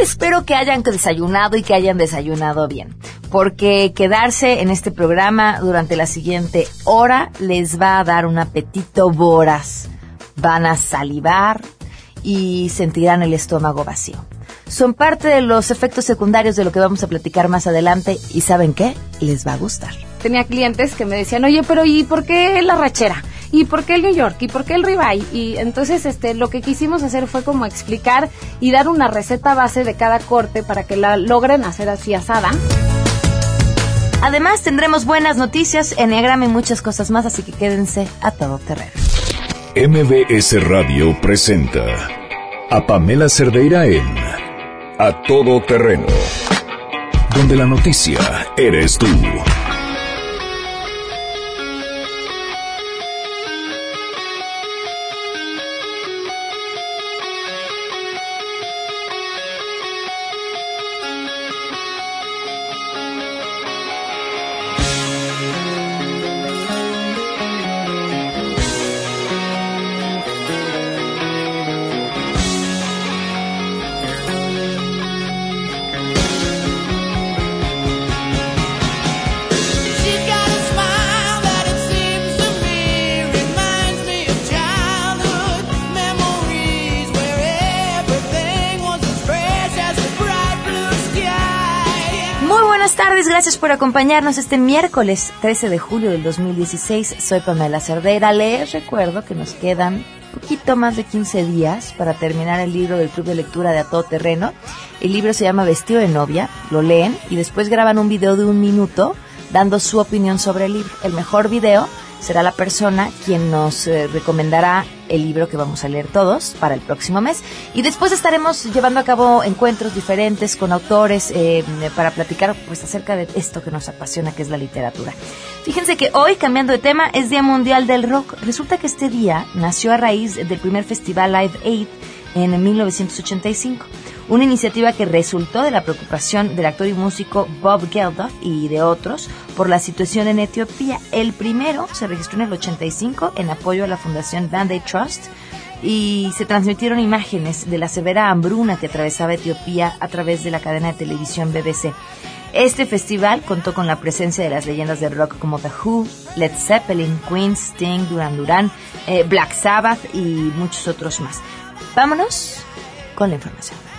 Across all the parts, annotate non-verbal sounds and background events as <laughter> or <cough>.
espero que hayan desayunado y que hayan desayunado bien, porque quedarse en este programa durante la siguiente hora les va a dar un apetito voraz. Van a salivar y sentirán el estómago vacío. Son parte de los efectos secundarios de lo que vamos a platicar más adelante y ¿saben qué? Les va a gustar. Tenía clientes que me decían, oye, pero ¿y por qué la rachera? ¿Y por qué el New York? ¿Y por qué el ribeye? Y entonces este, lo que quisimos hacer fue como explicar y dar una receta base de cada corte para que la logren hacer así asada. Además tendremos buenas noticias, enneagrama y muchas cosas más, así que quédense a todo terreno. MBS Radio presenta a Pamela Cerdeira en A Todo Terreno, donde la noticia eres tú. Por acompañarnos este miércoles 13 de julio del 2016. Soy Pamela Cerdera. Les recuerdo que nos quedan poquito más de 15 días para terminar el libro del Club de Lectura de A Todo Terreno. El libro se llama Vestido de Novia, lo leen y después graban un video de un minuto dando su opinión sobre el libro. El mejor video será la persona quien nos eh, recomendará el libro que vamos a leer todos para el próximo mes. Y después estaremos llevando a cabo encuentros diferentes con autores eh, para platicar pues acerca de esto que nos apasiona, que es la literatura. Fíjense que hoy, cambiando de tema, es Día Mundial del Rock. Resulta que este día nació a raíz del primer festival Live Aid en 1985 una iniciativa que resultó de la preocupación del actor y músico Bob Geldof y de otros por la situación en Etiopía. El primero se registró en el 85 en apoyo a la Fundación Band Aid Trust y se transmitieron imágenes de la severa hambruna que atravesaba Etiopía a través de la cadena de televisión BBC. Este festival contó con la presencia de las leyendas del rock como The Who, Led Zeppelin, Queen, Sting, Duran Duran, eh, Black Sabbath y muchos otros más. Vámonos con la información.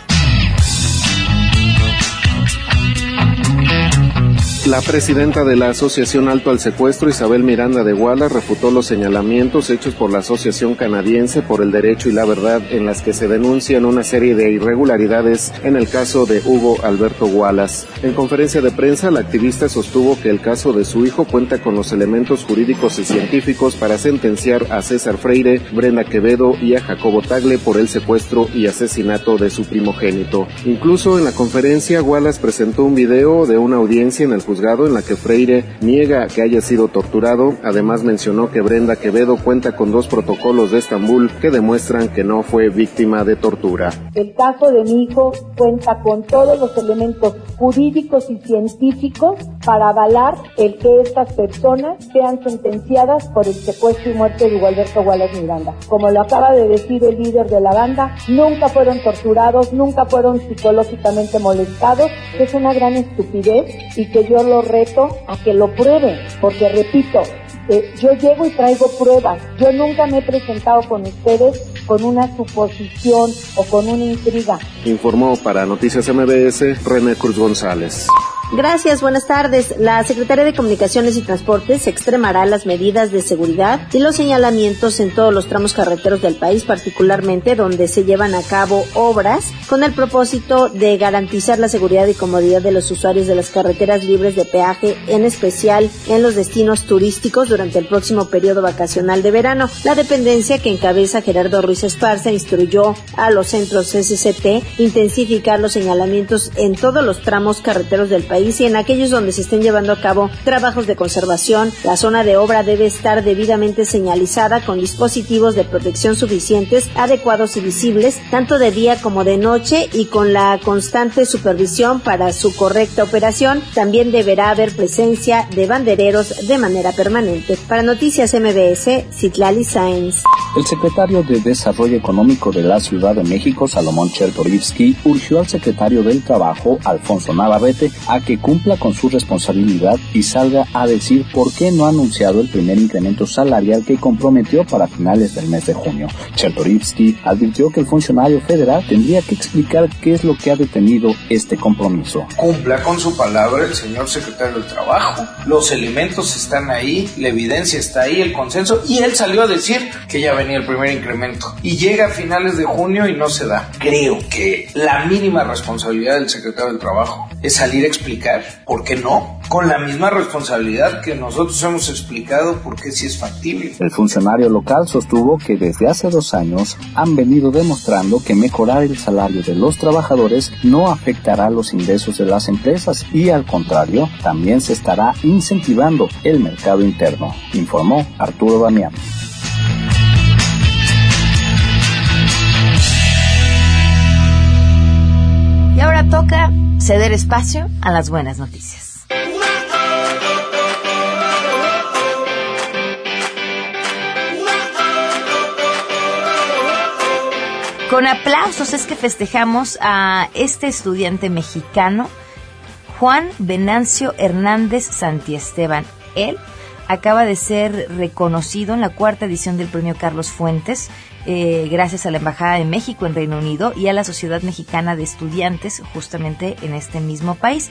La presidenta de la Asociación Alto al Secuestro, Isabel Miranda de Wallace, refutó los señalamientos hechos por la Asociación Canadiense por el Derecho y la Verdad en las que se denuncian una serie de irregularidades en el caso de Hugo Alberto Wallace. En conferencia de prensa, la activista sostuvo que el caso de su hijo cuenta con los elementos jurídicos y científicos para sentenciar a César Freire, Brenda Quevedo y a Jacobo Tagle por el secuestro y asesinato de su primogénito. Incluso en la conferencia, Wallace presentó un video de una audiencia en el en la que Freire niega que haya sido torturado. Además mencionó que Brenda Quevedo cuenta con dos protocolos de Estambul que demuestran que no fue víctima de tortura. El caso de mi hijo cuenta con todos los elementos jurídicos y científicos para avalar el que estas personas sean sentenciadas por el secuestro y muerte de Hugo Alberto Wallace Miranda. Como lo acaba de decir el líder de la banda, nunca fueron torturados, nunca fueron psicológicamente molestados, es una gran estupidez y que yo lo reto a que lo prueben, porque repito, eh, yo llego y traigo pruebas. Yo nunca me he presentado con ustedes con una suposición o con una intriga. Informó para Noticias MBS René Cruz González. Gracias, buenas tardes. La Secretaría de Comunicaciones y Transportes extremará las medidas de seguridad y los señalamientos en todos los tramos carreteros del país, particularmente donde se llevan a cabo obras con el propósito de garantizar la seguridad y comodidad de los usuarios de las carreteras libres de peaje, en especial en los destinos turísticos durante el próximo periodo vacacional de verano. La dependencia que encabeza Gerardo Ruiz Esparza instruyó a los centros SCT intensificar los señalamientos en todos los tramos carreteros del país país y en aquellos donde se estén llevando a cabo trabajos de conservación, la zona de obra debe estar debidamente señalizada con dispositivos de protección suficientes, adecuados y visibles, tanto de día como de noche y con la constante supervisión para su correcta operación. También deberá haber presencia de bandereros de manera permanente. Para Noticias MBS, Citlali Sáenz. El secretario de Desarrollo Económico de la Ciudad de México, Salomón Chertorivsky, urgió al secretario del Trabajo, Alfonso Navarrete, a que cumpla con su responsabilidad y salga a decir por qué no ha anunciado el primer incremento salarial que comprometió para finales del mes de junio. Chertorivsky advirtió que el funcionario federal tendría que explicar qué es lo que ha detenido este compromiso. Cumpla con su palabra el señor secretario del Trabajo. Los elementos están ahí, la evidencia está ahí, el consenso, y él salió a decir que ya venía el primer incremento. Y llega a finales de junio y no se da. Creo que la mínima responsabilidad del secretario del Trabajo es salir a explicar por qué no, con la misma responsabilidad que nosotros hemos explicado por qué sí es factible. El funcionario local sostuvo que desde hace dos años han venido demostrando que mejorar el salario de los trabajadores no afectará los ingresos de las empresas y al contrario, también se estará incentivando el mercado interno, informó Arturo Damián. Toca ceder espacio a las buenas noticias. Con aplausos es que festejamos a este estudiante mexicano, Juan Venancio Hernández Santiesteban. Él acaba de ser reconocido en la cuarta edición del premio Carlos Fuentes, eh, gracias a la Embajada de México en Reino Unido y a la Sociedad Mexicana de Estudiantes, justamente en este mismo país.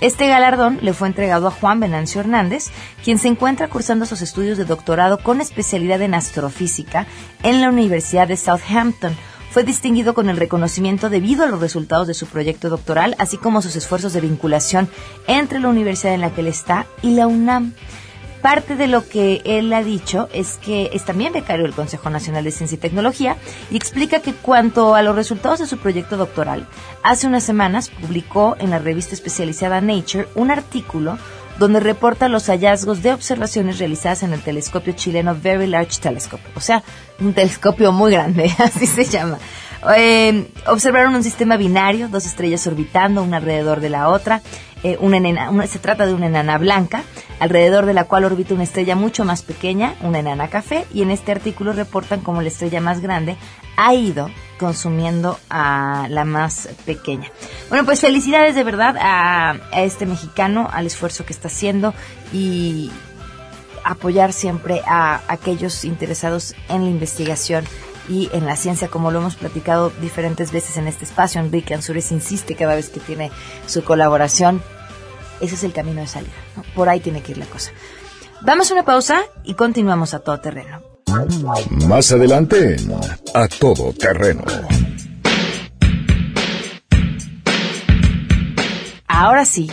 Este galardón le fue entregado a Juan Venancio Hernández, quien se encuentra cursando sus estudios de doctorado con especialidad en astrofísica en la Universidad de Southampton fue distinguido con el reconocimiento debido a los resultados de su proyecto doctoral, así como sus esfuerzos de vinculación entre la universidad en la que él está y la UNAM. Parte de lo que él ha dicho es que es también becario del Consejo Nacional de Ciencia y Tecnología y explica que cuanto a los resultados de su proyecto doctoral, hace unas semanas publicó en la revista especializada Nature un artículo donde reporta los hallazgos de observaciones realizadas en el telescopio chileno Very Large Telescope, o sea, un telescopio muy grande, <laughs> así se llama. Eh, observaron un sistema binario, dos estrellas orbitando una alrededor de la otra. Eh, una enana, se trata de una enana blanca, alrededor de la cual orbita una estrella mucho más pequeña, una enana café, y en este artículo reportan cómo la estrella más grande ha ido consumiendo a la más pequeña. Bueno, pues felicidades de verdad a, a este mexicano, al esfuerzo que está haciendo y apoyar siempre a aquellos interesados en la investigación y en la ciencia, como lo hemos platicado diferentes veces en este espacio. Enrique Ansures insiste cada vez que tiene su colaboración. Ese es el camino de salida. ¿no? Por ahí tiene que ir la cosa. Vamos a una pausa y continuamos a todo terreno. Más adelante A Todo Terreno. Ahora sí,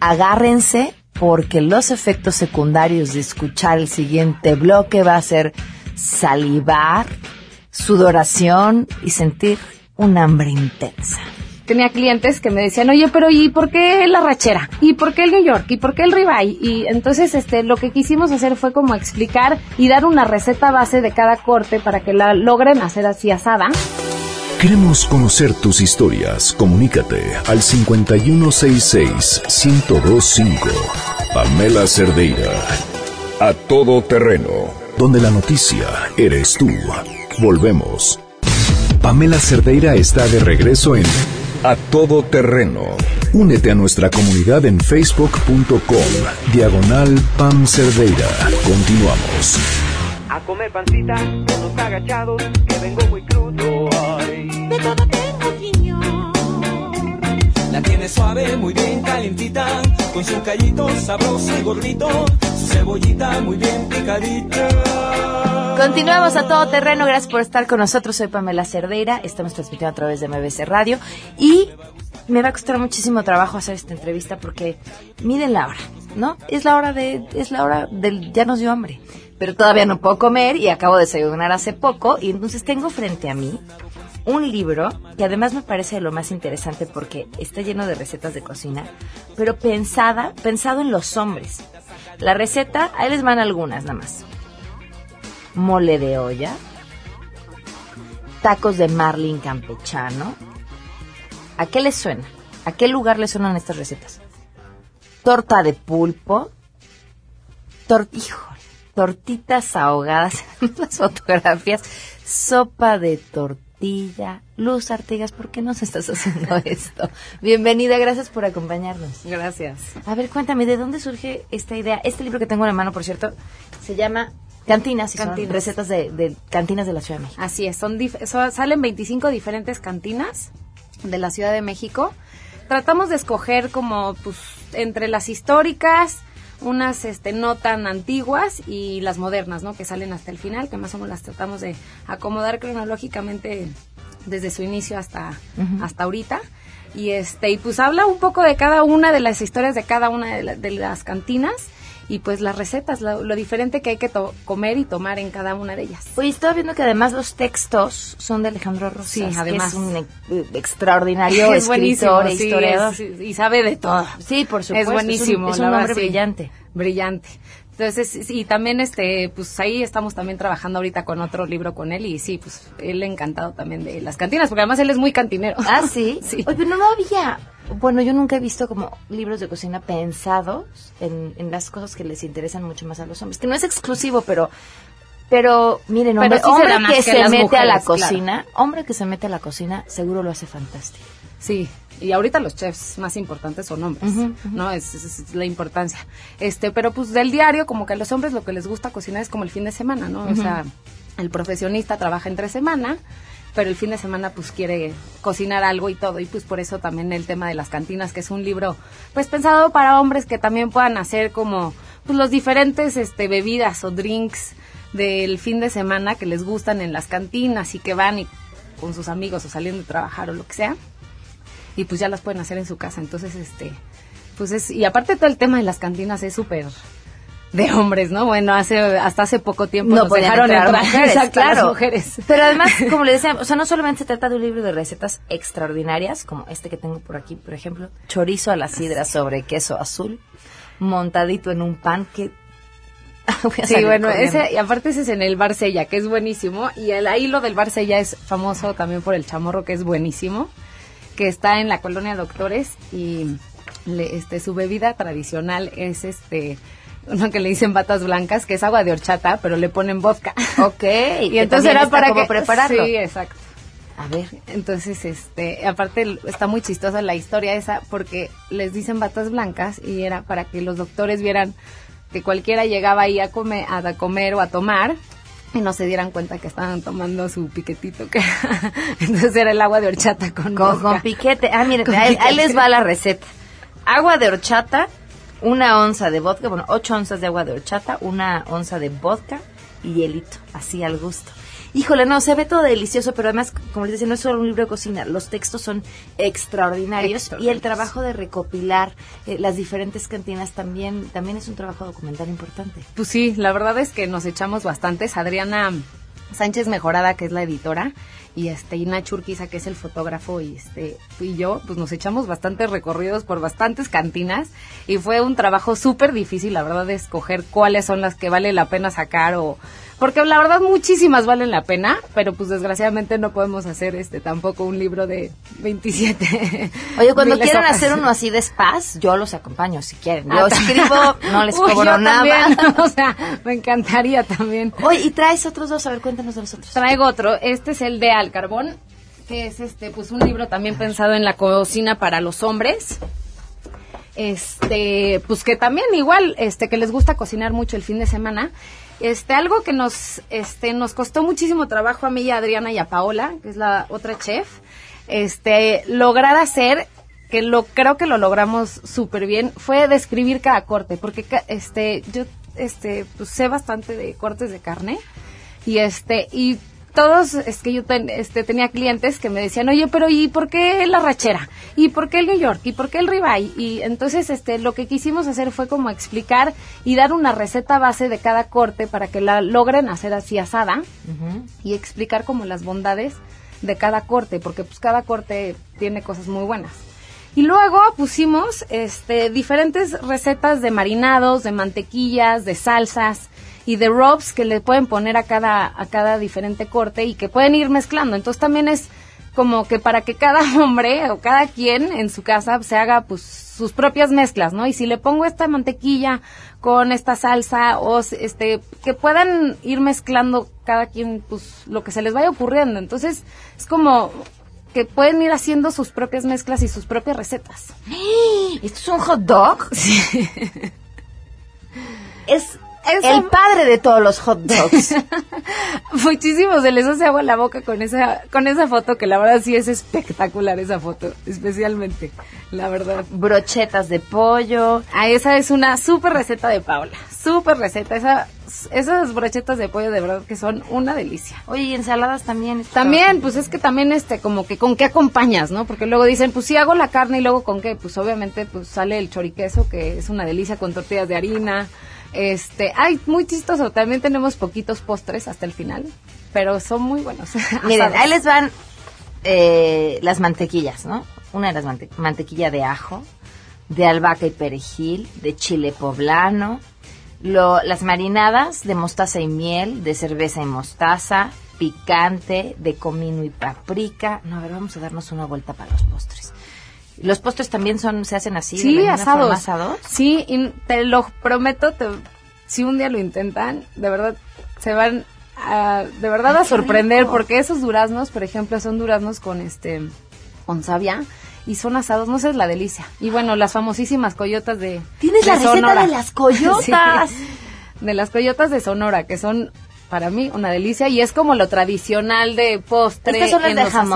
agárrense porque los efectos secundarios de escuchar el siguiente bloque va a ser salivar, sudoración y sentir un hambre intensa. Tenía clientes que me decían, oye, pero ¿y por qué la rachera? ¿Y por qué el New York? ¿Y por qué el ribeye? Y entonces este, lo que quisimos hacer fue como explicar y dar una receta base de cada corte para que la logren hacer así asada. Queremos conocer tus historias. Comunícate al 5166-1025. Pamela Cerdeira. A todo terreno. Donde la noticia eres tú. Volvemos. Pamela Cerdeira está de regreso en A Todo Terreno. Únete a nuestra comunidad en facebook.com. Diagonal Pam Cerdeira. Continuamos. A comer pancita, todos agachados, que vengo muy crudo. Ay. De todo tengo opinión. La. Continuamos a todo terreno, gracias por estar con nosotros. Soy Pamela Cerdeira, estamos transmitiendo a través de MBC Radio y me va a costar muchísimo trabajo hacer esta entrevista porque miren la hora, ¿no? Es la hora de, es la hora del, ya nos dio hambre. Pero todavía no puedo comer y acabo de desayunar hace poco y entonces tengo frente a mí un libro que además me parece lo más interesante porque está lleno de recetas de cocina, pero pensada, pensado en los hombres. La receta, ahí les van algunas nada más. Mole de olla, tacos de marlin campechano. ¿A qué les suena? ¿A qué lugar les suenan estas recetas? Torta de pulpo, tor híjole, tortitas ahogadas <laughs> en las fotografías, sopa de tortilla. Luz Artigas, ¿por qué nos estás haciendo <laughs> esto? Bienvenida, gracias por acompañarnos. Gracias. A ver, cuéntame, ¿de dónde surge esta idea? Este libro que tengo en la mano, por cierto, se llama Cantinas, y son recetas de, de cantinas de la Ciudad de México. Así es, son so- salen 25 diferentes cantinas de la Ciudad de México. Tratamos de escoger como pues entre las históricas, unas este no tan antiguas y las modernas, ¿no? Que salen hasta el final, que más o menos las tratamos de acomodar cronológicamente desde su inicio hasta hasta ahorita. Y este y pues habla un poco de cada una de las historias de cada una de, la- de las cantinas y pues las recetas, lo, lo diferente que hay que to- comer y tomar en cada una de ellas. Oye, estaba viendo que además los textos son de Alejandro Rosas, Sí, que además. es un e- extraordinario <laughs> es escritor e sí, historiador. es- sí, y sabe de todo. Sí, por supuesto. Es buenísimo, Es un, es hombre brillante. Brillante. Entonces, y también este, pues ahí estamos también trabajando ahorita con otro libro con él y sí, pues él encantado también de las cantinas, porque además él es muy cantinero. Ah, sí. <laughs> Sí. Oye, pero no había. Bueno, yo nunca he visto como libros de cocina pensados en, en las cosas que les interesan mucho más a los hombres. Que no es exclusivo, pero. Pero miren, Pero hombre, sí que, que se mete a la claro. cocina, hombre que se mete a la cocina, seguro lo hace fantástico. Sí, y ahorita los chefs más importantes son hombres, ¿no? Es, es- es la importancia. Este, pero pues del diario, como que a los hombres lo que les gusta cocinar es como el fin de semana, ¿no? O sea, el profesionista trabaja entre semana, pero el fin de semana pues quiere cocinar algo y todo, y pues por eso también el tema de las cantinas, que es un libro pues pensado para hombres que también puedan hacer como pues los diferentes este bebidas o drinks del fin de semana que les gustan en las cantinas y que van y con sus amigos o saliendo de trabajar o lo que sea y pues ya las pueden hacer en su casa. Entonces, este, pues es, y aparte todo el tema de las cantinas es súper de hombres, ¿no? Bueno, hace, hasta hace poco tiempo No nos dejaron entrar entrar, mujeres, <laughs> exacto, claro. mujeres. Pero además, <laughs> como le decía, o sea, no solamente se trata de un libro de recetas extraordinarias, como este que tengo por aquí, por ejemplo, chorizo a la sidra sobre queso azul, montadito en un pan que... <laughs> Sí, bueno, corriendo. ese, y aparte ese es en el Bar Sella, que es buenísimo, y el ahí lo del Bar Sella es famoso también por el chamorro, que es buenísimo, que está en la colonia Doctores, y le- este su bebida tradicional es este uno que le dicen batas blancas, que es agua de horchata, pero le ponen vodka. Ok, <laughs> y entonces era para que prepararlo. Sí, exacto. A ver, Entonces, este, aparte está muy chistosa la historia esa porque les dicen batas blancas y era para que los doctores vieran que cualquiera llegaba ahí a comer, a comer o a tomar y no se dieran cuenta que estaban tomando su piquetito que <laughs> entonces era el agua de horchata con con, con piquete. Ah, miren, ahí, les va la receta. Agua de horchata, una onza de vodka, bueno, ocho onzas de agua de horchata, una onza de vodka y hielito, así al gusto. Híjole, no, se ve todo delicioso, pero además, como les decía, no es solo un libro de cocina, los textos son extraordinarios y el trabajo de recopilar eh, las diferentes cantinas también, también es un trabajo documental importante. Pues sí, la verdad es que nos echamos bastantes. Adriana Sánchez Mejorada, que es la editora, y este y Nacho Urquiza, que es el fotógrafo, y este y yo, pues nos echamos bastantes recorridos por bastantes cantinas y fue un trabajo súper difícil, la verdad, de escoger cuáles son las que vale la pena sacar o porque la verdad muchísimas valen la pena, pero pues desgraciadamente no podemos hacer este tampoco un libro de 27. <laughs> Oye, cuando quieran hacer uno así de spas, yo los acompaño si quieren. Yo Ah, escribo, <laughs> no les Uy, cobro yo nada. también, <laughs> o sea, me encantaría también. Oye, y traes otros dos, a ver, cuéntanos de los otros. Traigo otro, este es el de Al Carbón, que es este, pues un libro también pensado en la cocina para los hombres. Este, pues que también igual, este, que les gusta cocinar mucho el fin de semana. Este, algo que nos, este, nos costó muchísimo trabajo a mí y a Adriana y a Paola, que es la otra chef, este, lograr hacer que lo creo que lo logramos súper bien fue describir cada corte porque este yo este pues sé bastante de cortes de carne y este y todos, es que yo ten- este, tenía clientes que me decían, oye, pero ¿y por qué la rachera? ¿Y por qué el New York? ¿Y por qué el ribeye? Y entonces este, lo que quisimos hacer fue como explicar y dar una receta base de cada corte para que la logren hacer así asada y explicar como las bondades de cada corte, porque pues cada corte tiene cosas muy buenas. Y luego pusimos este diferentes recetas de marinados, de mantequillas, de salsas y de rubs que le pueden poner a cada a cada diferente corte y que pueden ir mezclando. Entonces también es como que para que cada <laughs> hombre o cada quien en su casa se haga pues sus propias mezclas, ¿no? Y si le pongo esta mantequilla con esta salsa o este que puedan ir mezclando cada quien pues lo que se les vaya ocurriendo. Entonces, es como que pueden ir haciendo sus propias mezclas y sus propias recetas. <gasps> ¿Esto es un hot dog? Es El padre de todos los hot <laughs> dogs. Muchísimo se les hace agua la boca con esa con esa foto que la verdad sí es espectacular esa foto, especialmente, la verdad. Brochetas de pollo. Ah, esa es una súper receta de Paula, súper receta. Esa, esas brochetas de pollo de verdad que son una delicia. Oye, y ensaladas también. También, pues es que también este, como que con qué acompañas, ¿no? Porque luego dicen, pues si hago la carne y luego con qué, pues obviamente pues sale el choriqueso que es una delicia con tortillas de harina. Este, ay, muy chistoso, también tenemos poquitos postres hasta el final, pero son muy buenos. <laughs> Miren, ahí les van eh, las mantequillas, ¿no? Una de las mante- mantequilla de ajo, de albahaca y perejil, de chile poblano, lo- las marinadas de mostaza y miel, de cerveza y mostaza, picante, de comino y paprika. No, a ver, vamos a darnos una vuelta para los postres. Los postres también son, se hacen así, Sí, asados. asados. Sí, y te lo prometo, te- si un día lo intentan, de verdad se van a, de verdad a Ay, sorprender rico. porque esos duraznos, por ejemplo, son duraznos con este con savia y son asados, no sé, es la delicia. Y bueno, las famosísimas coyotas de Tienes de la receta Sonora. de las coyotas. <laughs> Sí, de las coyotas de Sonora, que son para mí una delicia y es como lo tradicional de postre. Estas son las de asados.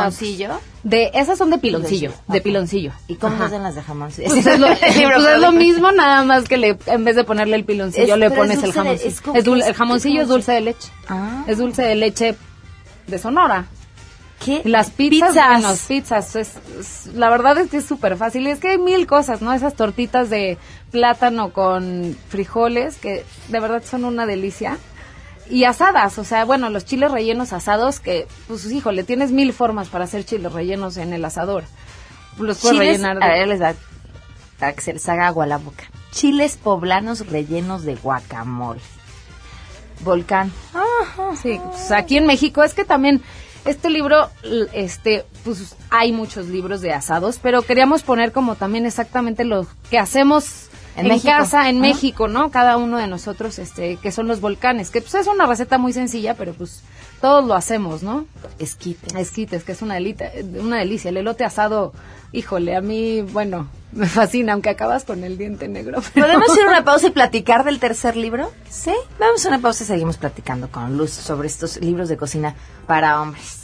De esas son de piloncillo, de piloncillo. ¿Y cómo Ajá. hacen las de jamoncillo? <laughs> Pues es lo, <laughs> pues es lo mismo, nada más que le, en vez de ponerle el piloncillo, Es- le pones el jamoncillo. es como Es dul- el jamoncillo ¿cómo es dulce de leche. Ah. Es dulce de leche de Sonora. ¿Qué? Las pizzas, Pizzas. bueno, pizzas, es, es- la verdad es que es súper fácil. Y es que hay mil cosas, ¿no? Esas tortitas de plátano con frijoles, que de verdad son una delicia. Y asadas, o sea, bueno, los chiles rellenos asados, que, pues, híjole, tienes mil formas para hacer chiles rellenos en el asador. Los puedes Chiles, rellenar a de- ver, les da para que se les haga agua a la boca. Chiles poblanos rellenos de guacamole. Volcán. Sí, pues aquí en México es que también este libro, este, pues hay muchos libros de asados, pero queríamos poner como también exactamente lo que hacemos En en, casa, en Ajá. México, ¿no? Cada uno de nosotros, este, que son los volcanes, que pues es una receta muy sencilla, pero pues todos lo hacemos, ¿no? Esquites. Esquites, que es una delita, una delicia. El elote asado, híjole, a mí, bueno, <laughs> me fascina, aunque acabas con el diente negro. pero- ¿Podemos ir a una <laughs> pausa y platicar del tercer libro? Sí. Vamos a una pausa y seguimos platicando con Luz sobre estos libros de cocina para hombres.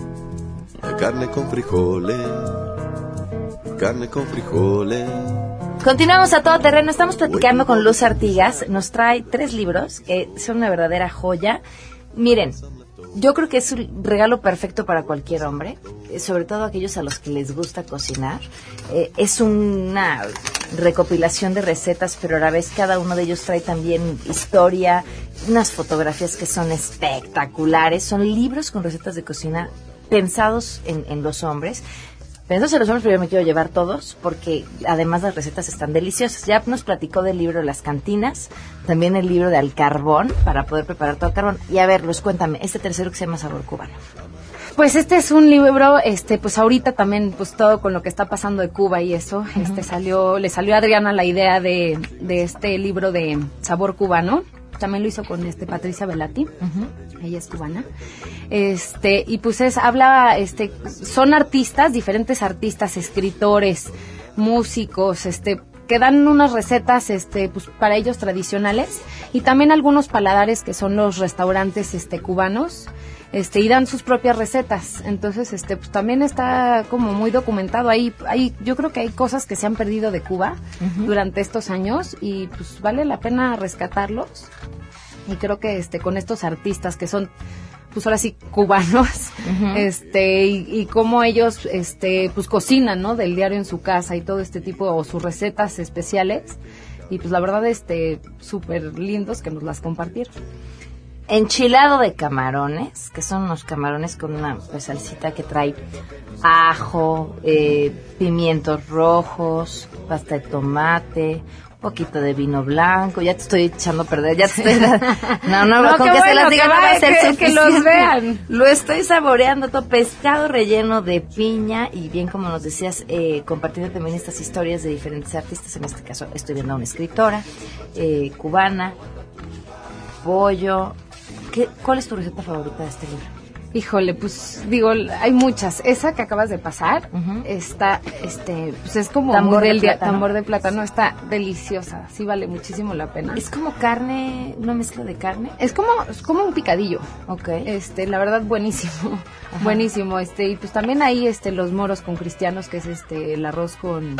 Carne con frijoles. Carne con frijoles. Continuamos a todo terreno. Estamos platicando con Luz Artigas. Nos trae tres libros que son una verdadera joya. Miren, yo creo que es un regalo perfecto para cualquier hombre, eh, sobre todo aquellos a los que les gusta cocinar. Eh, es una recopilación de recetas, pero a la vez cada uno de ellos trae también historia, unas fotografías que son espectaculares. Son libros con recetas de cocina pensados en, en los hombres. Pensados en los hombres, pero yo me quiero llevar todos, porque además las recetas están deliciosas. Ya nos platicó del libro Las Cantinas, también el libro de Al Carbón, para poder preparar todo el carbón. Y a ver, Luz, cuéntame, este tercero que se llama Sabor Cubano. Pues este es un libro, este, pues ahorita también, pues todo con lo que está pasando de Cuba y eso, este salió, le salió a Adriana la idea de, de este libro de sabor cubano. También lo hizo con este Patricia Velati, ella es cubana, este, y pues es, habla, este, son artistas, diferentes artistas, escritores, músicos, este, que dan unas recetas este pues para ellos tradicionales. Y también algunos paladares que son los restaurantes este cubanos este y dan sus propias recetas. Entonces este pues también está como muy documentado. Ahí hay yo creo que hay cosas que se han perdido de Cuba durante estos años y pues vale la pena rescatarlos. Y creo que este con estos artistas que son pues ahora sí cubanos este y, y cómo ellos este pues cocinan no del diario en su casa y todo este tipo o sus recetas especiales. Y pues la verdad este súper lindos que nos las compartieron Enchilado de camarones, que son unos camarones con una pues, salsita que trae ajo, eh, pimientos rojos, pasta de tomate, un poquito de vino blanco. Ya te estoy echando a perder, ya te estoy... <laughs> No, no, No, con que se las diga que no va a ser que- que los vean. <laughs> Lo estoy saboreando todo, pescado relleno de piña y bien como nos decías, eh, compartiendo también estas historias de diferentes artistas. En este caso estoy viendo a una escritora eh, cubana, pollo. ¿Qué, ¿Cuál es tu receta favorita de este libro? Híjole, pues digo, hay muchas. Esa que acabas de pasar está, este, pues es como Tambor de plátano. tambor de plátano, está deliciosa, sí vale muchísimo la pena. Es como carne, una mezcla de carne. Es como, es como un picadillo. Ok. Este, la verdad, buenísimo. Buenísimo. Este, y pues también hay este los moros con cristianos, que es este el arroz con,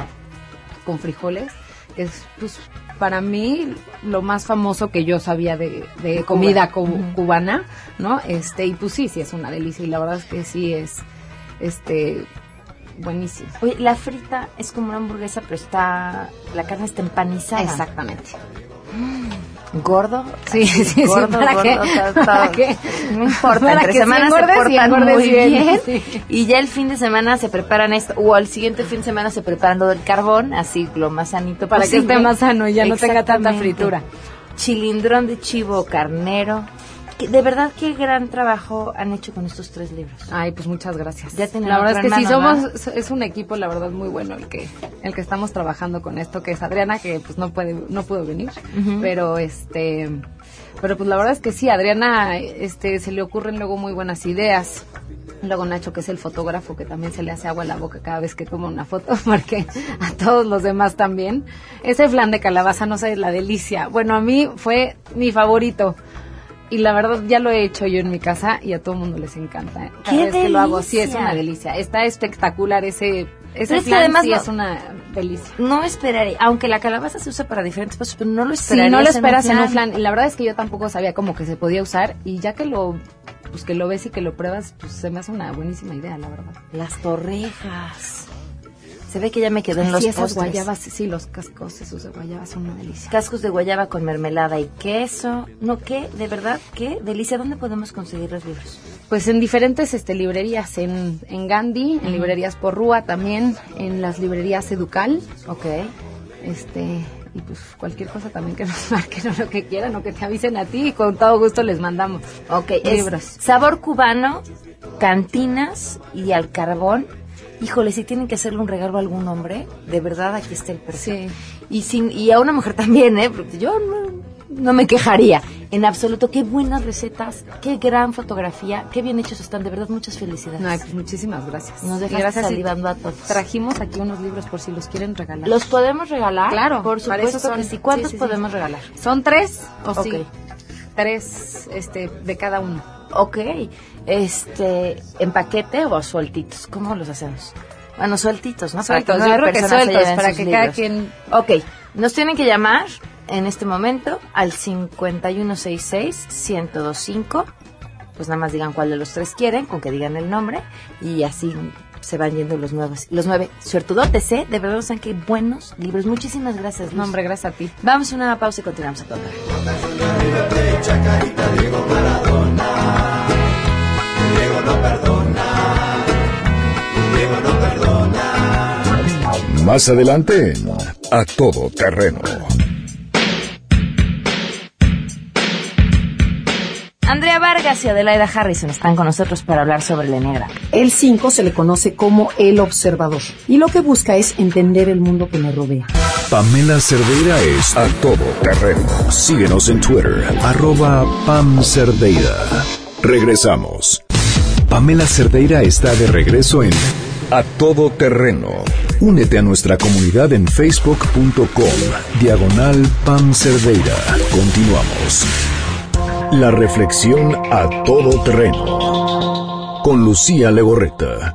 con frijoles, que es pues para mí lo más famoso que yo sabía de, comida cubana, ¿no? Este, y pues sí, sí es una delicia. Y la verdad es que sí es este buenísimo. Oye, la frita es como una hamburguesa, pero está, la carne está empanizada. Exactamente. ¿Gordo? Sí, sí, sí, Gordo, ¿para gordo, está- ¿Para qué? No importa, Para entre que se semanas se, y portan muy bien, bien. sí. Y ya el fin de semana se preparan esto, o al siguiente fin de semana se preparan lo del carbón, así lo más sanito Para que esté más sano y ya no tenga tanta fritura. Chilindrón de chivo carnero. De verdad, qué gran trabajo han hecho con estos tres libros. Ay, pues muchas gracias. Ya la verdad es que sí somos es un equipo la verdad muy bueno el que el que estamos trabajando con esto que es Adriana que pues no puede no pudo venir, pero este pero pues la verdad es que sí, Adriana este se le ocurren luego muy buenas ideas. Luego Nacho, que es el fotógrafo, que también se le hace agua a la boca cada vez que toma una foto, <laughs> porque a todos los demás también. Ese flan de calabaza, no sé, la delicia. Bueno, a mí fue mi favorito. Y la verdad ya lo he hecho yo en mi casa y a todo el mundo les encanta. ¿eh? Cada ¡Qué vez que lo hago, sí es una delicia. Está espectacular ese ese es que flan, además sí no- es una delicia. No esperaría, aunque la calabaza se usa para diferentes cosas, pero no lo Sí, esperaría. no lo esperas en un flan. Y la verdad es que yo tampoco sabía como que se podía usar y ya que lo pues que lo ves y que lo pruebas, pues se me hace una buenísima idea, la verdad. Las torrejas. Se ve que ya me quedé en los sí, esas postres. guayabas, sí, los cascos esos de guayaba son una delicia. Cascos de guayaba con mermelada y queso. No, qué, de verdad, qué delicia. ¿Dónde podemos conseguir los libros? Pues en diferentes este, librerías, en, en Gandhi, en librerías Porrúa también, en las librerías Educal. Ok. Este, y pues cualquier cosa también que <laughs> nos marquen o lo que quieran o que te avisen a ti y con todo gusto les mandamos. Ok, libros. sabor cubano, cantinas y al carbón. Híjole, si tienen que hacerle un regalo a algún hombre, de verdad aquí está el precio. Sí. Y, sin, y a una mujer <laughs> también, ¿eh? Porque yo no, no me quejaría. En absoluto, qué buenas recetas, qué gran fotografía, qué bien hechos están. De verdad, muchas felicidades. No, pues muchísimas gracias. Nos dejaste gracias salivando a todos. Trajimos aquí unos libros por si los quieren regalar. ¿Los podemos regalar? Claro, por supuesto son. que sí. ¿Cuántos Sí, sí, sí. podemos regalar? ¿Son tres o Ok. sí? Tres este, de cada uno. Ok, este, ¿en paquete o sueltitos? ¿Cómo los hacemos? Bueno, sueltitos, ¿no? Sueltos, nueve yo creo que sueltos, para que cada libros. quien- Ok, nos tienen que llamar en este momento al 5166-1025. Pues nada más digan cuál de los tres quieren, con que digan el nombre, y así se van yendo los nuevos, los nueve suertudotes, ¿eh? De verdad, saben qué buenos libros. Muchísimas gracias, Luz. No, hombre, gracias a ti. Vamos a una pausa y continuamos a todo. Más adelante, a todo terreno. Andrea Vargas y Adelaida Harrison están con nosotros para hablar sobre el Enneagrama. El 5 se le conoce como el observador y lo que busca es entender el mundo que me rodea. Pamela Cerdeira es a todo terreno. Síguenos en Twitter, arroba Pam Cerdeira. Regresamos. Pamela Cerdeira está de regreso en A Todo Terreno. Únete a nuestra comunidad en facebook.com, diagonal Pam Cerdeira. Continuamos. La reflexión a todo terreno. Con Lucía Legorreta.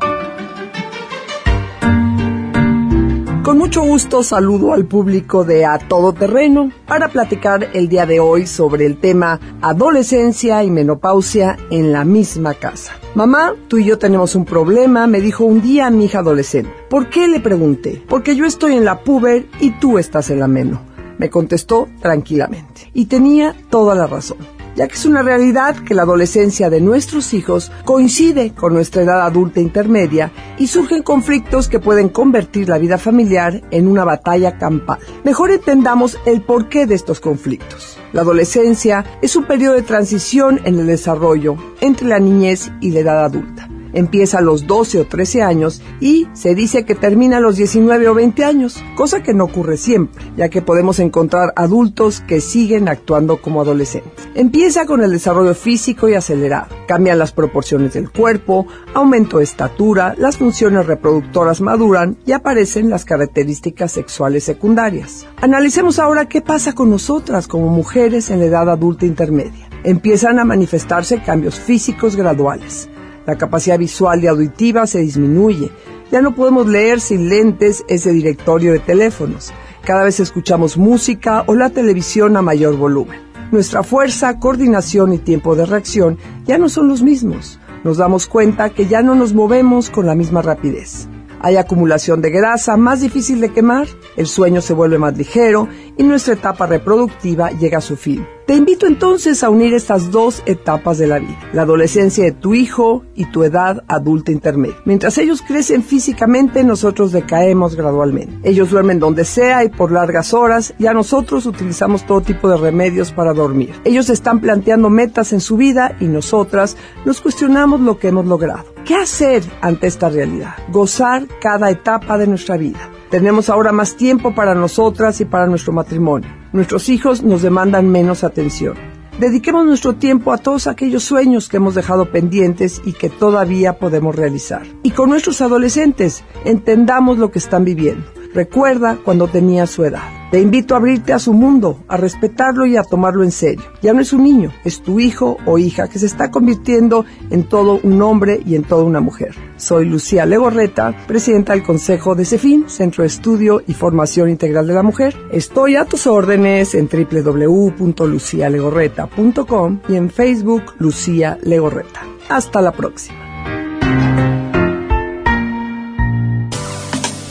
Con mucho gusto saludo al público de A Todo Terreno para platicar el día de hoy sobre el tema adolescencia y menopausia en la misma casa. Mamá, tú y yo tenemos un problema, me dijo un día mi hija adolescente. ¿Por qué? le pregunté. Porque yo estoy en la puber y tú estás en la meno. Me contestó tranquilamente. Y tenía toda la razón ya que es una realidad que la adolescencia de nuestros hijos coincide con nuestra edad adulta intermedia y surgen conflictos que pueden convertir la vida familiar en una batalla campal. Mejor entendamos el porqué de estos conflictos. La adolescencia es un periodo de transición en el desarrollo entre la niñez y la edad adulta empieza a los 12 o 13 años y se dice que termina a los 19 o 20 años, cosa que no ocurre siempre, ya que podemos encontrar adultos que siguen actuando como adolescentes. Empieza con el desarrollo físico y acelerado. Cambian las proporciones del cuerpo, aumento de estatura, las funciones reproductoras maduran y aparecen las características sexuales secundarias. Analicemos ahora qué pasa con nosotras como mujeres en la edad adulta intermedia. Empiezan a manifestarse cambios físicos graduales la capacidad visual y auditiva se disminuye. Ya no podemos leer sin lentes ese directorio de teléfonos. Cada vez escuchamos música o la televisión a mayor volumen. Nuestra fuerza, coordinación y tiempo de reacción ya no son los mismos. Nos damos cuenta que ya no nos movemos con la misma rapidez. Hay acumulación de grasa más difícil de quemar, el sueño se vuelve más ligero y nuestra etapa reproductiva llega a su fin. Te invito entonces a unir estas dos etapas de la vida, la adolescencia de tu hijo y tu edad adulta intermedia. Mientras ellos crecen físicamente, nosotros decaemos gradualmente. Ellos duermen donde sea y por largas horas, y a nosotros utilizamos todo tipo de remedios para dormir. Ellos están planteando metas en su vida y nosotras nos cuestionamos lo que hemos logrado. ¿Qué hacer ante esta realidad? Gozar cada etapa de nuestra vida. Tenemos ahora más tiempo para nosotras y para nuestro matrimonio. Nuestros hijos nos demandan menos atención. Dediquemos nuestro tiempo a todos aquellos sueños que hemos dejado pendientes y que todavía podemos realizar. Y con nuestros adolescentes, entendamos lo que están viviendo. Recuerda cuando tenía su edad. Te invito a abrirte a su mundo, a respetarlo y a tomarlo en serio. Ya no es un niño, es tu hijo o hija que se está convirtiendo en todo un hombre y en toda una mujer. Soy Lucía Legorreta, presidenta del Consejo de CEFIN, Centro de Estudio y Formación Integral de la Mujer. Estoy a tus órdenes en www.lucialegorreta.com y en Facebook Lucía Legorreta. Hasta la próxima.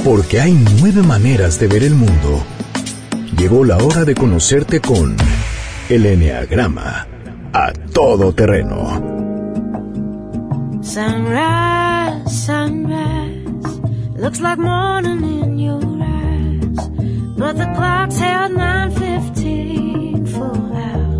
Porque hay nueve maneras de ver el mundo. Llegó la hora de conocerte con el Enneagrama a todo terreno. Sunrise, sunrise, looks like morning in your eyes, but the clock's held 9:15 full hours.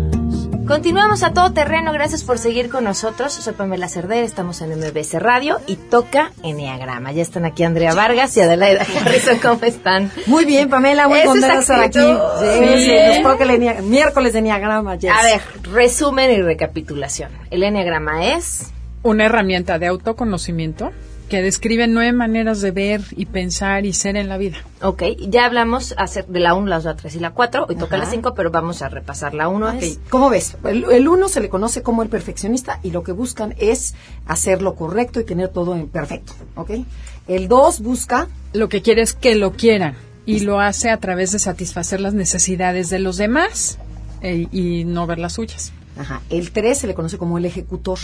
Continuamos a todo terreno, gracias por seguir con nosotros. Soy Pamela Cerder, estamos en MBC Radio y toca Enneagrama. Ya están aquí Andrea Vargas y Adelaida Harrison, <laughs> ¿cómo están? Muy bien, Pamela, muy contenta de estar aquí. actitud. Sí, Sí. sí, nos toca el miércoles de Enneagrama, yes. A ver, resumen y recapitulación. El Enneagrama es... Una herramienta de autoconocimiento que describe nueve maneras de ver y pensar y ser en la vida. Ok, ya hablamos hacer de la 1, la 2, la 3 y la 4. Hoy toca Ajá. la 5, pero vamos a repasar. La 1 Ok, es... ¿Cómo ves? El, el uno se le conoce como el perfeccionista y lo que buscan es hacer lo correcto y tener todo en perfecto, ¿ok? El dos busca Lo que quiere es que lo quieran y lo hace a través de satisfacer las necesidades de los demás eh, y no ver las suyas. Ajá. El 3 se le conoce como el ejecutor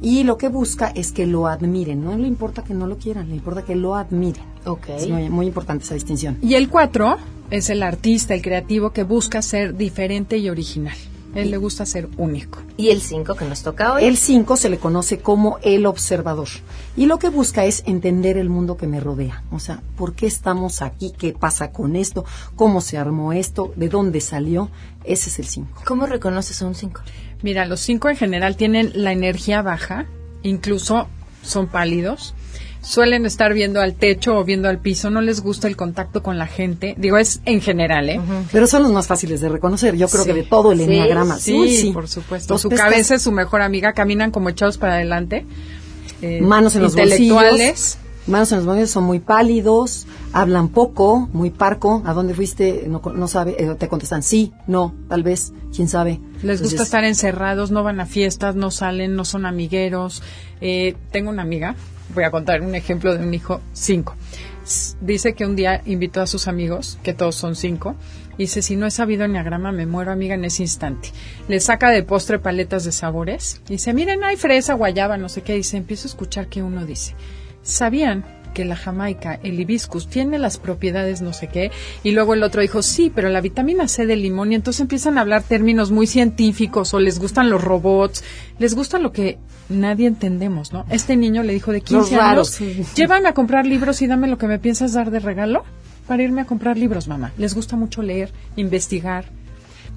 y lo que busca es que lo admiren. No le importa que no lo quieran, le importa que lo admiren. Ok. Es muy, muy importante esa distinción. Y el cuatro es el artista, el creativo que busca ser diferente y original. Él le gusta ser único. ¿Y el 5 que nos toca hoy? El 5 se le conoce como el observador. Y lo que busca es entender el mundo que me rodea. O sea, ¿por qué estamos aquí? ¿Qué pasa con esto? ¿Cómo se armó esto? ¿De dónde salió? Ese es el 5. ¿Cómo reconoces a un 5? Mira, los cinco en general tienen la energía baja, incluso son pálidos. Suelen estar viendo al techo o viendo al piso, no les gusta el contacto con la gente. Digo, es en general, ¿eh? Pero son los más fáciles de reconocer, yo creo Sí. que de todo el Sí, enneagrama. Sí, Uy, sí. por supuesto. Su pescas- cabeza es su mejor amiga, caminan como echados para adelante. Eh, manos en los intelectuales. bolsillos. Manos en los son muy pálidos, hablan poco, muy parco. ¿A dónde fuiste? No, sabe. eh, te contestan sí, no, tal vez, quién sabe. Les gusta Entonces, estar encerrados, no van a fiestas, no salen, no son amigueros. Eh, tengo una amiga, voy a contar un ejemplo de un hijo cinco. Dice que un día invitó a sus amigos, que todos son cinco, y dice, si no he sabido enneagrama, me muero amiga en ese instante. Le saca de postre paletas de sabores, y dice, miren, hay fresa, guayaba, no sé qué, dice, empiezo a escuchar que uno dice, ¿sabían que la jamaica, el hibiscus, tiene las propiedades no sé qué? Y luego el otro dijo, sí, pero la vitamina C del limón, y entonces empiezan a hablar términos muy científicos, o les gustan los robots, les gusta lo que nadie entendemos, ¿no? Este niño le dijo de 15 Los raros, años, sí. <laughs> llévame a comprar libros y dame lo que me piensas dar de regalo para irme a comprar libros, mamá. Les gusta mucho leer, investigar.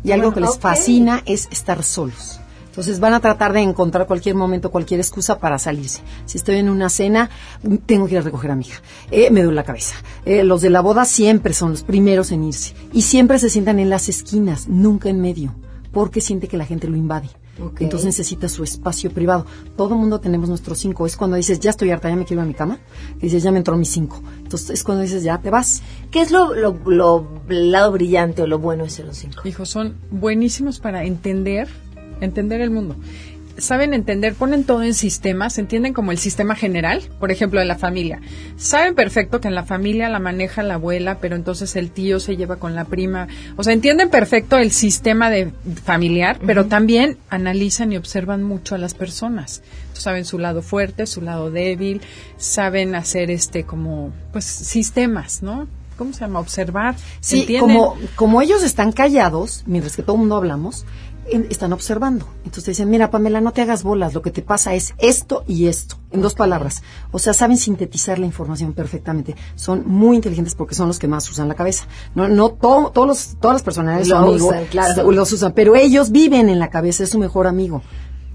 Y algo que les fascina es estar solos. Entonces van a tratar de encontrar cualquier momento, cualquier excusa para salirse. Si estoy en una cena, mm, tengo que ir a recoger a mi hija. Eh, me duele la cabeza. Eh, los de la boda siempre son los primeros en irse. Y siempre se sientan en las esquinas, nunca en medio, porque siente que la gente lo invade. Entonces necesita su espacio privado. Todo mundo tenemos nuestros cinco. Es cuando dices, ya estoy harta, ya me quiero ir a mi cama. Y dices, ya me entró mis cinco. Entonces es cuando dices, ya te vas. ¿Qué es lo, lo, lo- el lado brillante o lo bueno de ser un 5? Hijos, son buenísimos para entender, entender el mundo. Saben entender, ponen todo en sistemas, entienden como el sistema general, por ejemplo, de la familia. Saben perfecto que en la familia la maneja la abuela, pero entonces el tío se lleva con la prima. O sea, entienden perfecto el sistema de familiar, pero también analizan y observan mucho a las personas. Saben su lado fuerte, su lado débil, saben hacer este como pues sistemas, ¿no? ¿Cómo se llama? Observar. Sí, ¿entienden? como, como ellos están callados, mientras que todo el mundo hablamos, están observando. Entonces dicen, mira, Pamela, no te hagas bolas, lo que te pasa es esto y esto, en dos palabras. O sea, saben sintetizar la información perfectamente. Son muy inteligentes porque son los que más usan la cabeza. No, no to- todos los, todas las personalidades Lo son amigos, usan, claro. los usan, pero ellos viven en la cabeza, es su mejor amigo.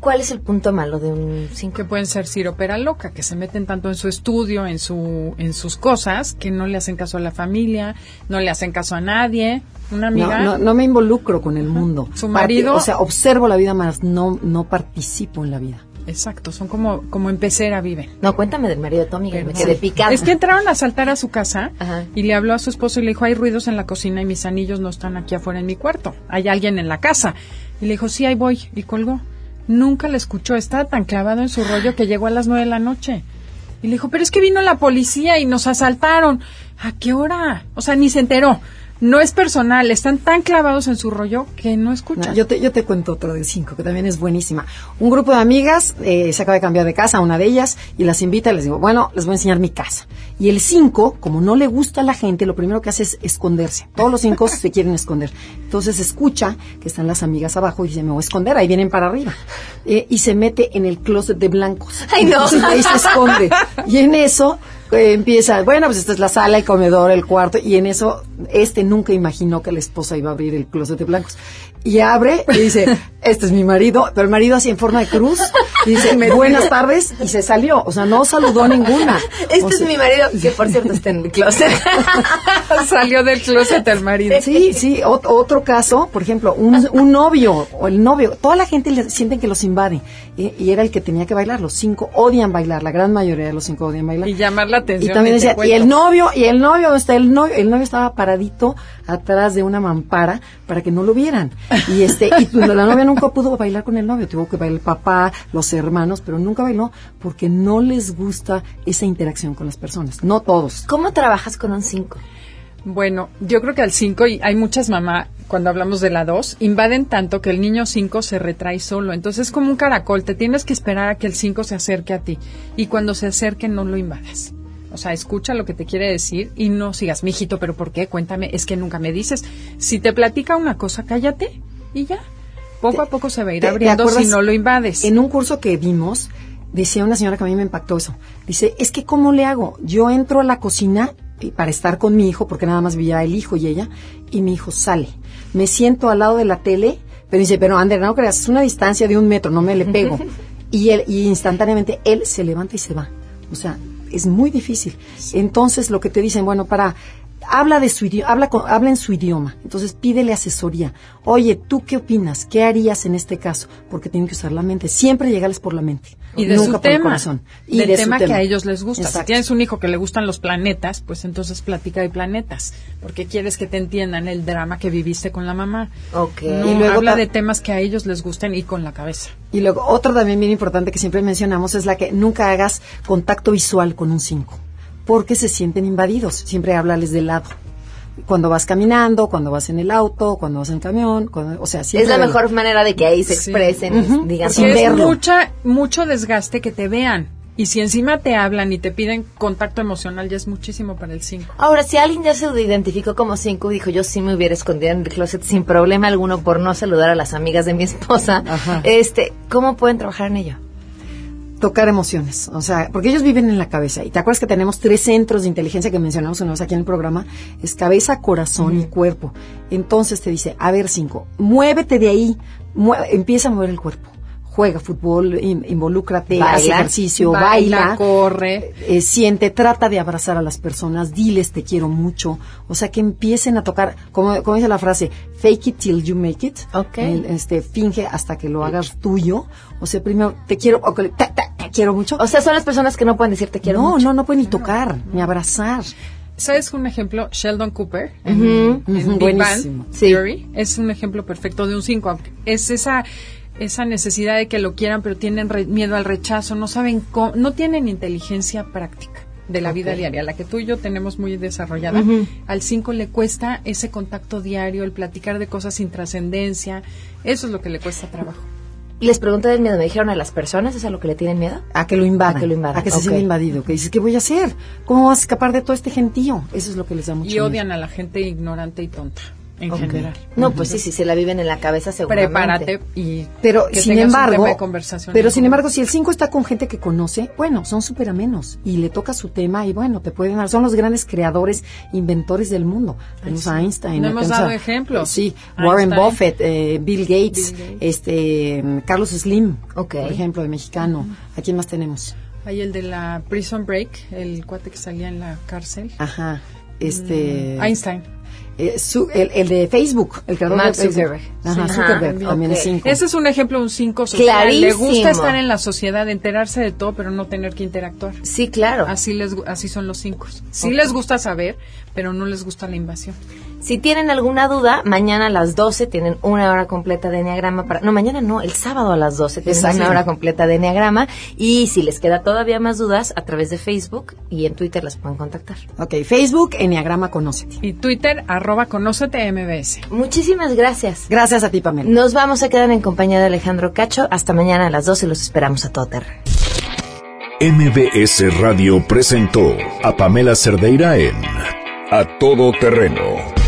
¿Cuál es el punto malo de un 5? que pueden ser siropera loca, que se meten tanto en su estudio, en su en sus cosas, que no le hacen caso a la familia, no le hacen caso a nadie. Una amiga, No, no, no me involucro con el mundo. Su marido- Parti- o sea, observo la vida más, no, no participo en la vida. exacto, son como como en pecera viven. No, cuéntame del marido de Tommy, que Pero me quedé picada. Es que entraron a asaltar a su casa Ajá. y le habló a su esposo y le dijo, hay ruidos en la cocina y mis anillos no están aquí afuera en mi cuarto. Hay alguien en la casa. Y le dijo, sí, ahí voy. Y colgó. Nunca le escuchó. Estaba tan clavado en su rollo que llegó a las nueve de la noche. Y le dijo, pero es que vino la policía y nos asaltaron. ¿A qué hora? O sea, ni se enteró. No es personal. Están tan clavados en su rollo que no escuchan. No, yo, te, yo te cuento otro de cinco, que también es buenísima. Un grupo de amigas eh, se acaba de cambiar de casa, una de ellas, y las invita y les digo, bueno, les voy a enseñar mi casa. Y el cinco, como no le gusta a la gente, lo primero que hace es esconderse. Todos los cinco se quieren esconder. Entonces escucha que están las amigas abajo y dice, me voy a esconder, ahí vienen para arriba. Eh, y se mete en el closet de blancos. Ay, no. Entonces, ahí se esconde. Y en eso empieza, bueno, pues esta es la sala, el comedor, el cuarto, y en eso este nunca imaginó que la esposa iba a abrir el closet de blancos. Y abre y dice, <laughs> este es mi marido, pero el marido así en forma de cruz, y dice, buenas tardes, y se salió. O sea, no saludó a ninguna. Este O es mi marido, que por cierto <laughs> está en el closet. <laughs> Salió del closet el marido. Sí, sí, ot- otro caso, por ejemplo, un, un novio o el novio, toda la gente le sienten que los invade y, y era el que tenía que bailar, los cinco odian bailar, la gran mayoría de los cinco odian bailar. Y llamar la Y atención. también ni te decía, y el novio, y el novio, ¿dónde está el novio? El novio estaba paradito atrás de una mampara para que no lo vieran. Y este, y pues, la novia nunca pudo bailar con el novio, tuvo que bailar el papá, los hermanos, pero nunca bailó porque no les gusta esa interacción con las personas. No todos. ¿Cómo trabajas con un 5? Bueno, yo creo que al 5, y hay muchas mamás, cuando hablamos de la 2, invaden tanto que el niño 5 se retrae solo. Entonces es como un caracol, te tienes que esperar a que el 5 se acerque a ti. Y cuando se acerque, no lo invadas. O sea, escucha lo que te quiere decir y no sigas, mijito, pero ¿por qué? Cuéntame, es que nunca me dices. Si te platica una cosa, cállate y ya. Poco a poco se va a ir ¿Te- te abriendo si no lo invades. En un curso que vimos, decía una señora que a mí me impactó eso. Dice, es que ¿cómo le hago? Yo entro a la cocina eh, para estar con mi hijo, porque nada más vivía el hijo y ella, y mi hijo sale. Me siento al lado de la tele, pero dice, pero Ander, no creas, es una distancia de un metro, no me le pego. <laughs> y él, y instantáneamente él se levanta y se va. O sea, es muy difícil. Entonces, lo que te dicen, bueno, para habla de su idioma, habla, con- habla en su idioma. Entonces pídele asesoría. Oye, ¿tú qué opinas? ¿Qué harías en este caso? Porque tienen que usar la mente. Siempre llegarles por la mente. Y de nunca su tema. Y del de tema, que a ellos les gusta. Exacto. Si tienes un hijo que le gustan los planetas, pues entonces platica de planetas, porque quieres que te entiendan el drama que viviste con la mamá. Ok. No, Y luego habla de temas que a ellos les gusten y con la cabeza. Y luego, otro también bien importante que siempre mencionamos es la que nunca hagas contacto visual con un 5, porque se sienten invadidos. Siempre háblales de lado. Cuando vas caminando, cuando vas en el auto, cuando vas en camión, cuando- o sea, Es la mejor manera de que ahí se Sí. expresen, Ujú. y digan Sin Porque es verlo. mucha, mucho desgaste que te vean. Y si encima te hablan y te piden contacto emocional, ya es muchísimo para el 5. Ahora, si alguien ya se identificó como cinco y dijo, yo sí me hubiera escondido en el closet sin problema alguno por no saludar a las amigas de mi esposa, Ajá. este, ¿cómo pueden trabajar en ello? Tocar emociones, o sea, porque ellos viven en la cabeza. Y te acuerdas que tenemos tres centros de inteligencia que mencionamos una vez aquí en el programa, es cabeza, corazón y cuerpo. Entonces te dice, a ver, cinco, muévete de ahí, empieza a mover el cuerpo. Juega fútbol, in- involúcrate, Baila. haz ejercicio, Baila, baila, corre. eh, siente, trata de abrazar a las personas, diles te quiero mucho, o sea que empiecen a tocar, como, como dice la frase, fake it till you make it, Ok. El- este, finge hasta que lo hagas tuyo, o sea primero te quiero, o que le- ta- ta- te quiero mucho, O sea, son las personas que no pueden decir te quiero no, mucho. no, no pueden ni tocar, ni abrazar. ¿Sabes un ejemplo? Sheldon Cooper Ujú. en, en Big Sí. Theory es un ejemplo perfecto de un 5. Es esa esa necesidad de que lo quieran, pero tienen re- miedo al rechazo, no saben cómo, no tienen inteligencia práctica de la vida diaria, la que tú y yo tenemos muy desarrollada. Al 5 le cuesta ese contacto diario, el platicar de cosas sin trascendencia. Eso es lo que le cuesta trabajo. Les pregunté del miedo, me dijeron a las personas, ¿es a lo que le tienen miedo? A que lo invadan. A que lo invadan, A que se ok. sienta invadido. Que dices, ¿qué voy a hacer? ¿Cómo vas a escapar de todo este gentío? Eso es lo que les da mucho Y miedo. odian a la gente ignorante y tonta, en Ok. general. No, pues sí, sí, se la viven en la cabeza seguramente. Prepárate y Pero que sin un embargo, tema de conversación pero sin embargo, si el 5 está con gente que conoce, bueno, son súper amenos y le toca su tema y bueno, te pueden dar, son los grandes creadores, inventores del mundo. Tenemos a Einstein. No hemos dado ejemplos. Sí, Warren. Buffett, eh, Bill Gates, Bill Gates. este, mm, Carlos Slim, Ok. por ejemplo, de mexicano. ¿A quién más tenemos? Hay el de la Prison Break, el cuate que salía en la cárcel. Ajá, este, Einstein. Eh, su- el, el de Facebook, el creador Mark de Facebook. Zuckerberg. Ajá, Sí. Zuckerberg, Ajá, también es 5. Ese es un ejemplo de un 5 social. Le Clarísimo. gusta estar en la sociedad, enterarse de todo, pero no tener que interactuar. Sí, claro. Así les así son los 5. Sí les gusta saber, pero no les gusta la invasión. Si tienen alguna duda, mañana a las 12 tienen una hora completa de Enneagrama para... No, mañana no, el sábado a las 12 tienen Exacto. una hora completa de Enneagrama. Y si les queda todavía más dudas, a través de Facebook y en Twitter las pueden contactar. Ok, Facebook, Enneagrama Conócete. Y Twitter, arroba conócete MBS. Muchísimas gracias. Gracias a ti, Pamela. Nos vamos a quedar en compañía de Alejandro Cacho. Hasta mañana a las 12 los esperamos a todo terreno. MBS Radio presentó a Pamela Cerdeira en A Todo Terreno.